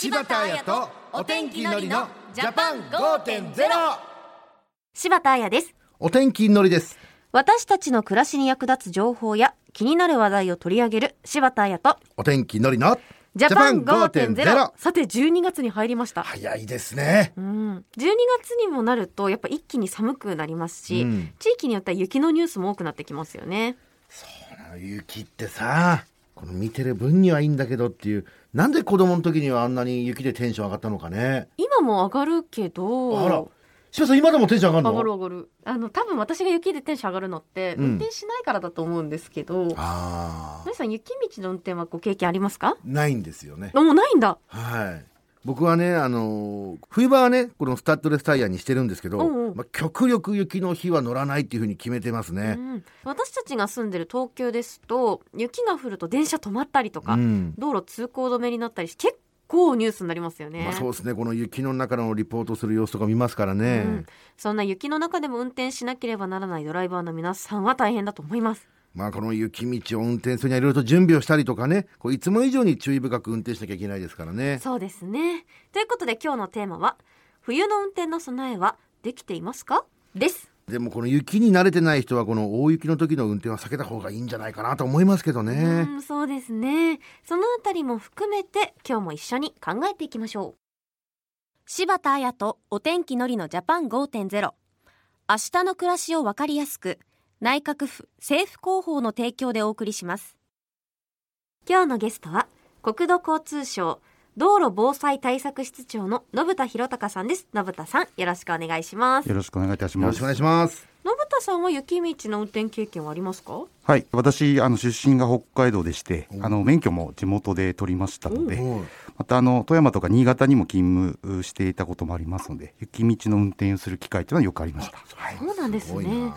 柴田彩とお天気のりのジャパン5.0柴田彩です。お天気のりです。私たちの暮らしに役立つ情報や気になる話題を取り上げる柴田彩とお天気のりのジャパンジャパン5.0 5.0さて12月に入りました。早いですね。うん、12月にもなるとやっぱ一気に寒くなりますし、うん。地域によっては雪のニュースも多くなってきますよね。雪ってさこの見てる分にはいいんだけどっていうなんで子供の時にはあんなに雪でテンション上がったのかね。今も上がるけどあら。柴さん今でもテンション上がるの？上がる上がる。あの多分私が雪でテンション上がるのってうん。運転しないからだと思うんですけど、ああ皆さん雪道の運転はご経験ありますか？ないんですよね。あもうないんだ。はい僕はねあのー冬場はねこのスタッドレスタイヤにしてるんですけど、うんうん。まあ、極力雪の日は乗らないっていうふうに決めてますね。う、ん、私たちが住んでる東京ですと雪が降ると電車止まったりとか、うん。道路通行止めになったりし結構ニュースになりますよね、まあ、そうですね。この雪の中のリポートする様子とか見ますからね、うん、そんな雪の中でも運転しなければならないドライバーの皆さんは大変だと思いますまあこの雪道を運転するにはいろいろと準備をしたりとかね。こういつも以上に注意深く運転しなきゃいけないですからね。そうですね。ということで今日のテーマは冬の運転の備えはできていますか？です。でもこの雪に慣れてない人はこの大雪の時の運転は避けた方がいいんじゃないかなと思いますけどね。うんそうですね。そのあたりも含めて今日も一緒に考えていきましょう。柴田彩とお天気のりのジャパン5.0明日の暮らしをわかりやすく内閣府政府広報の提供でお送りします。今日のゲストは国土交通省道路防災対策室長の信田博隆さんです。信田さんよろしくお願いします。よろしくお願いいたします。よろしくお願いします。信田さんは雪道の運転経験はありますか？はい、私あの出身が北海道でして、あの免許も地元で取りましたので、はいまたあの富山とか新潟にも勤務していたこともありますので、雪道の運転をする機会というのはよくありました。はい。そうなんですね。な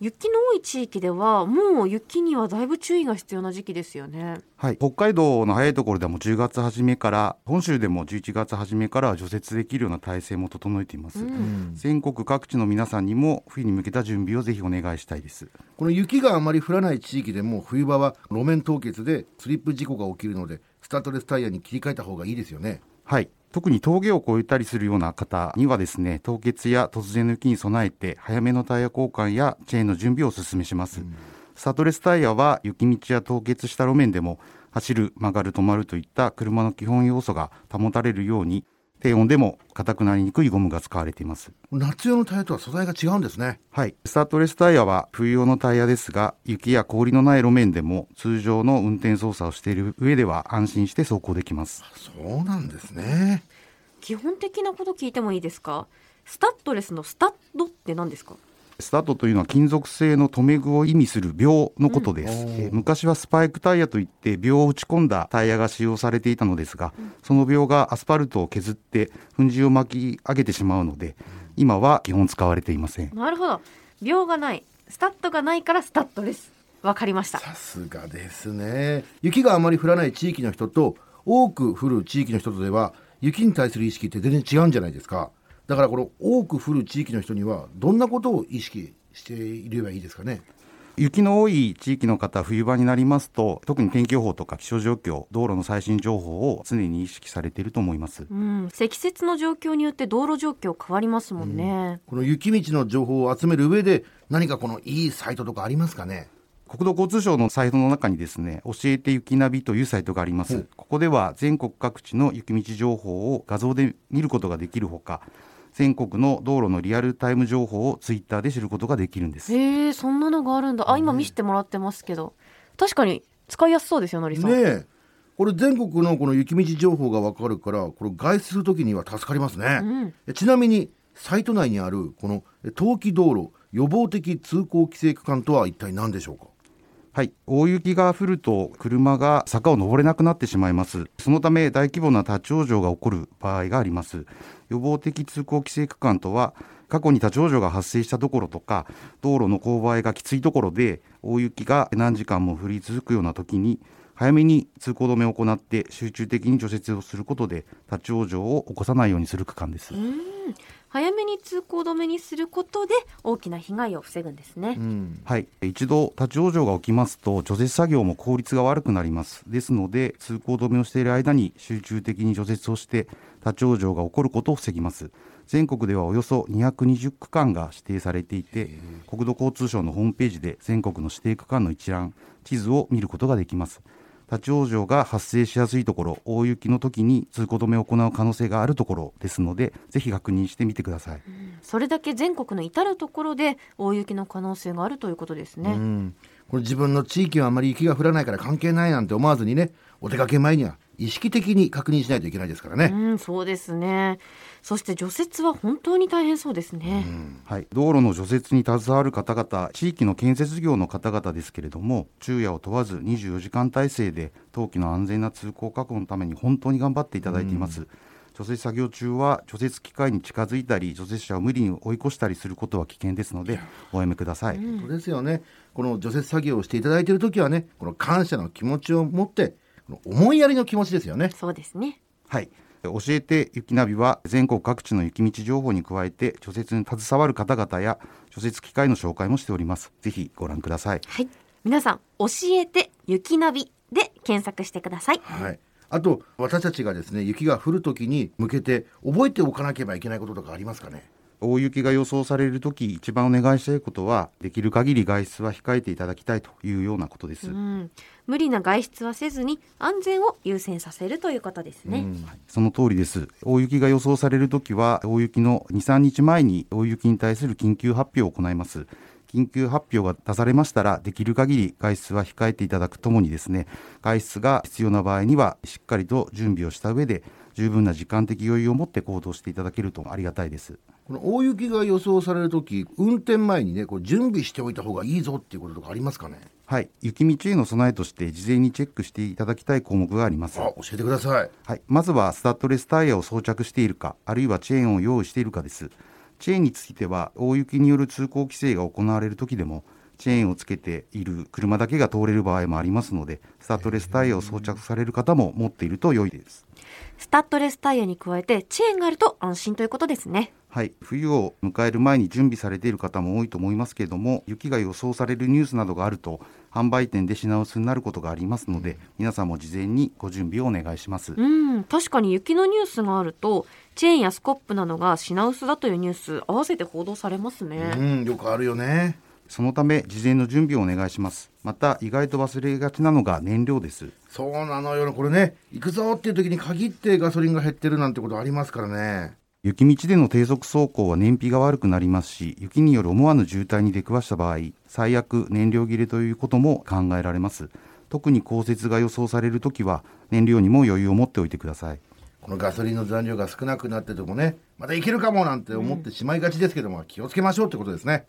雪の多い地域ではもう雪にはだいぶ注意が必要な時期ですよねはい、北海道の早いところではもう10月初めから、本州でも11月初めから除雪できるような体制も整えています。うん全国各地の皆さんにも冬に向けた準備をぜひお願いしたいです。この雪があまり降らない地域でも冬場は路面凍結でスリップ事故が起きるのでスタッドレスタイヤに切り替えた方がいいですよねはい。特に峠を越えたりするような方にはですね、凍結や突然の雪に備えて、早めのタイヤ交換やチェーンの準備をお勧めします。スタッドレスタイヤは雪道や凍結した路面でも、走る、曲がる、止まるといった車の基本要素が保たれるように、低温でも硬くなりにくいゴムが使われています。夏用のタイヤとは素材が違うんですねはい。スタッドレスタイヤは冬用のタイヤですが、雪や氷のない路面でも通常の運転操作をしている上では安心して走行できます。そうなんですね基本的なこと聞いてもいいですか？スタッドレスのスタッドって何ですか？スタッドというのは金属製の留め具を意味する鋲のことです、うん。えー昔はスパイクタイヤといって鋲を打ち込んだタイヤが使用されていたのですが、その鋲がアスファルトを削って粉塵を巻き上げてしまうので今は基本使われていません。なるほど。秒がないスタッドがないからスタッドレスわかりました。さすがですね。雪があまり降らない地域の人と多く降る地域の人とでは雪に対する意識って全然違うんじゃないですかだからこの多く降る地域の人にはどんなことを意識していればいいですかね？雪の多い地域の方冬場になりますと特に天気予報とか気象状況道路の最新情報を常に意識されていると思います。うん。積雪の状況によって道路状況変わりますもんね、この雪道の情報を集める上で何かこのいいサイトとかありますかね？国土交通省のサイトの中にですね、教えて雪ナビというサイトがあります。ここでは全国各地の雪道情報を画像で見ることができるほか、全国の道路のリアルタイム情報をツイッターで知ることができるんです。へえそんなのがあるんだ。あ今見せてもらってますけど。確かに使いやすそうですよのりさん、ねえ。これ全国のこの雪道情報がわかるからこれ外出するときには助かりますね、うん。えちなみにサイト内にあるこのえ冬季道路予防的通行規制区間とは一体何でしょうか？はい、大雪が降ると車が坂を登れなくなってしまいます。そのため大規模な立ち往生が起こる場合があります。予防的通行規制区間とは過去に立ち往生が発生したところとか道路の勾配がきついところで大雪が何時間も降り続くような時に早めに通行止めを行って集中的に除雪をすることで立ち往生を起こさないようにする区間です。早めに通行止めにすることで大きな被害を防ぐんですね、うん。はい、一度立ち往生が起きますと除雪作業も効率が悪くなります。ですので通行止めをしている間に集中的に除雪をして立ち往生が起こることを防ぎます。全国ではおよそ220区間が指定されていて国土交通省のホームページで全国の指定区間の一覧地図を見ることができます立ち往生が発生しやすいところ大雪の時に通行止めを行う可能性があるところですのでぜひ確認してみてください、それだけ全国の至る所で大雪の可能性があるということですね、うん。これ自分の地域はあまり雪が降らないから関係ないなんて思わずにねお出かけ前には意識的に確認しないといけないですからね、うん、そうですね。そして除雪は本当に大変そうですね。はい、道路の除雪に携わる方々地域の建設業の方々ですけれども昼夜を問わず24時間体制で冬季の安全な通行確保のために本当に頑張っていただいています、除雪作業中は除雪機械に近づいたり除雪車を無理に追い越したりすることは危険ですのでおやめください、本当ですよね。この除雪作業をしていただいている時はねこの感謝の気持ちを持って思いやりの気持ちですよねそうですね。はい教えて雪ナビは全国各地の雪道情報に加えて除雪に携わる方々や除雪機械の紹介もしておりますぜひご覧くださいはい。皆さん、教えて雪ナビで検索してください。はいあと私たちがですね雪が降る時に向けて覚えておかなければいけないこととかありますかね？大雪が予想されるとき一番お願いしたいことはできる限り外出は控えていただきたいというようなことです、うん。無理な外出はせずに安全を優先させるということですね。その通りです。大雪が予想されるときは大雪の23日前に大雪に対する緊急発表を行います。緊急発表が出されましたらできる限り外出は控えていただくともにですね外出が必要な場合にはしっかりと準備をした上で十分な時間的余裕を持って行動していただけるとありがたいですこの大雪が予想される時運転前にねこう準備しておいた方がいいぞっていうこととかありますかね？はい。雪道への備えとして事前にチェックしていただきたい項目があります。あ教えてください。はい、まずはスタッドレスタイヤを装着しているかあるいはチェーンを用意しているかです。チェーンについては大雪による通行規制が行われる時でもチェーンをつけている車だけが通れる場合もありますのでスタッドレスタイヤを装着される方も持っていると良いです。スタッドレスタイヤに加えてチェーンがあると安心ということですね。はい、冬を迎える前に準備されている方も多いと思いますけれども雪が予想されるニュースなどがあると販売店で品薄になることがありますので皆さんも事前にご準備をお願いします。うん、確かに雪のニュースがあると、チェーンやスコップなどが品薄だというニュース、合わせて報道されますね。うんよくあるよね。そのため事前の準備をお願いします。また意外と忘れがちなのが燃料です。そうなのよ。これね行くぞっていう時に限ってガソリンが減ってるなんてことありますからね雪道での低速走行は燃費が悪くなりますし雪による思わぬ渋滞に出くわした場合最悪燃料切れということも考えられます。特に降雪が予想されるときは燃料にも余裕を持っておいてください。このガソリンの残量が少なくなっててもねまたいけるかもなんて思ってしまいがちですけども、気をつけましょうってことですね。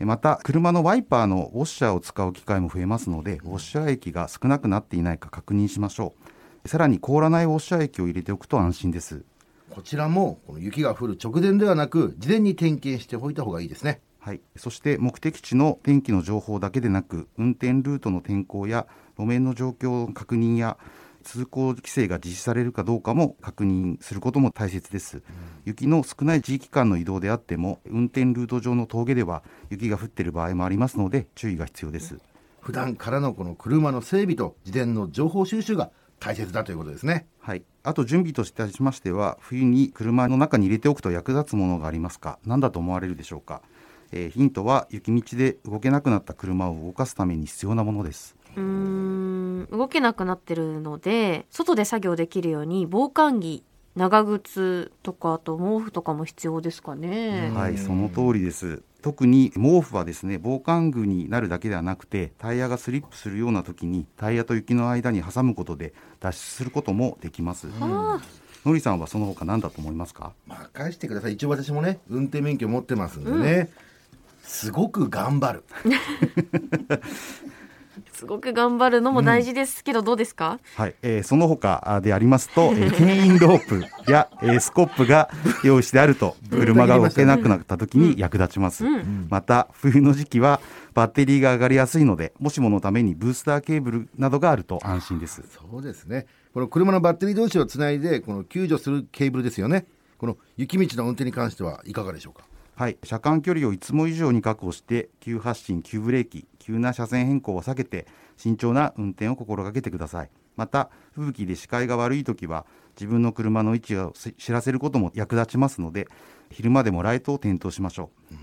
えまた車のワイパーのウォッシャーを使う機会も増えますのでウォッシャー液が少なくなっていないか確認しましょう。さらに凍らないウォッシャー液を入れておくと安心ですこちらもこの雪が降る直前ではなく事前に点検しておいた方がいいですね。はい、そして目的地の天気の情報だけでなく運転ルートの天候や路面の状況の確認や通行規制が実施されるかどうかも確認することも大切です、雪の少ない地域間の移動であっても運転ルート上の峠では雪が降っている場合もありますので注意が必要です。普段からのこの車の整備と事前の情報収集が大切だということですね。はい、あと準備といたしましては冬に車の中に入れておくと役立つものがありますか？何だと思われるでしょうか、えーヒントは雪道で動けなくなった車を動かすために必要なものですうーん、動けなくなってるので、外で作業できるように防寒着、長靴とか、あと毛布とかも必要ですかね。はい、その通りです。特に毛布はですね、防寒具になるだけではなくて、タイヤがスリップするような時にタイヤと雪の間に挟むことで脱出することもできます。あ。のりさんはその他何だと思いますか？任してください。一応私もね運転免許持ってますんでね、すごく頑張る。ー すごく頑張るのも大事ですけど、どうですか？はい、えーその他でありますと、えー、牽引ロープや、えースコップが用意してあると車が動けなくなった時に役立ちます。また冬の時期はバッテリーが上がりやすいので、もしものためにブースターケーブルなどがあると安心です。そうですね。この車のバッテリー同士をつないでこの救助するケーブルですよね。この雪道の運転に関してはいかがでしょうか？はい、車間距離をいつも以上に確保して急発進急ブレーキ急な車線変更を避けて慎重な運転を心がけてください。また吹雪で視界が悪い時は自分の車の位置を知らせることも役立ちますので昼間でもライトを点灯しましょう、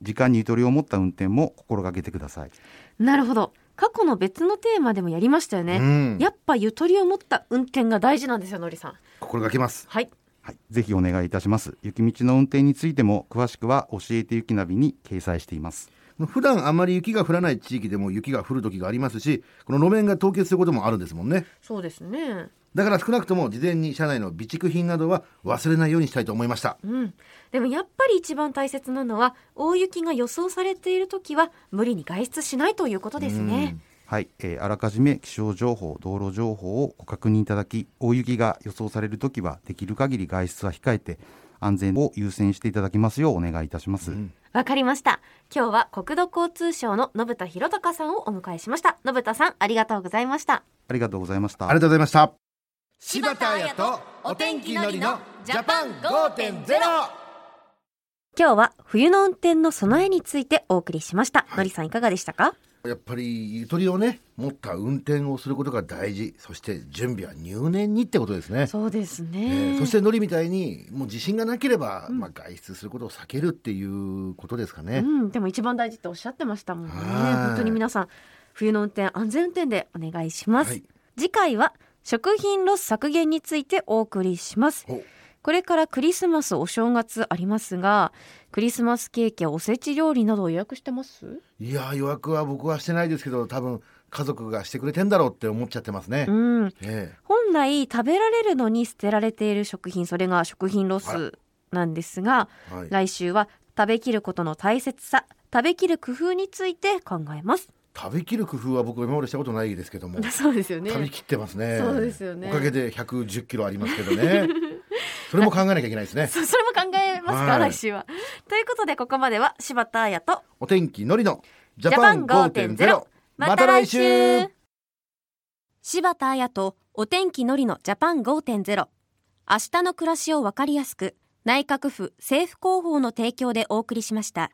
時間にゆとりを持った運転も心がけてください。なるほど。過去の別のテーマでもやりましたよね、うん。やっぱゆとりを持った運転が大事なんですよのりさん。心がけます。はい。はい、ぜひお願いいたします。雪道の運転についても詳しくは教えて雪ナビに掲載しています普段あまり雪が降らない地域でも雪が降る時がありますしこの路面が凍結することもあるんですもんね。そうですね。だから少なくとも事前に車内の備蓄品などは忘れないようにしたいと思いました。うん。でもやっぱり一番大切なのは大雪が予想されている時は無理に外出しないということですね。はい、えーあらかじめ気象情報道路情報をご確認いただき大雪が予想されるときはできる限り外出は控えて安全を優先していただきますようお願いいたします、わかりました。今日は国土交通省の信田博隆さんをお迎えしました。信田さんありがとうございました。ありがとうございました。ありがとうございました。柴田彩とお天気のりのジャパン5.0今日は冬の運転の備えについてお送りしました、のりさんいかがでしたか？やっぱりゆとりをね持った運転をすることが大事。そして準備は入念にってことですね。そうですえねーそしてノリみたいにもう自信がなければ、まあ、外出することを避けるっていうことですかね、うん、でも一番大事っておっしゃってましたもんね。はい。本当に皆さん冬の運転安全運転でお願いします、はい。次回は食品ロス削減についてお送りしますこれからクリスマスお正月ありますがクリスマスケーキやおせち料理などを予約してます？いやー予約は僕はしてないですけど多分家族がしてくれてんだろうって思っちゃってますね、うん。ええ。本来食べられるのに捨てられている食品それが食品ロスなんですがはい、来週は食べきることの大切さ食べきる工夫について考えます。食べきる工夫は僕今までしたことないですけどもそうですよね食べきってますねそうですよねおかげで110キロありますけどねそれも考えなきゃいけないですね。そそれも考えますか、はい。来週は。ということでここまでは柴田彩とお天気のりのジジャパン5.0また来週。柴田彩とお天気のりのジャパン5.0明日の暮らしをわかりやすく内閣府政府広報の提供でお送りしました。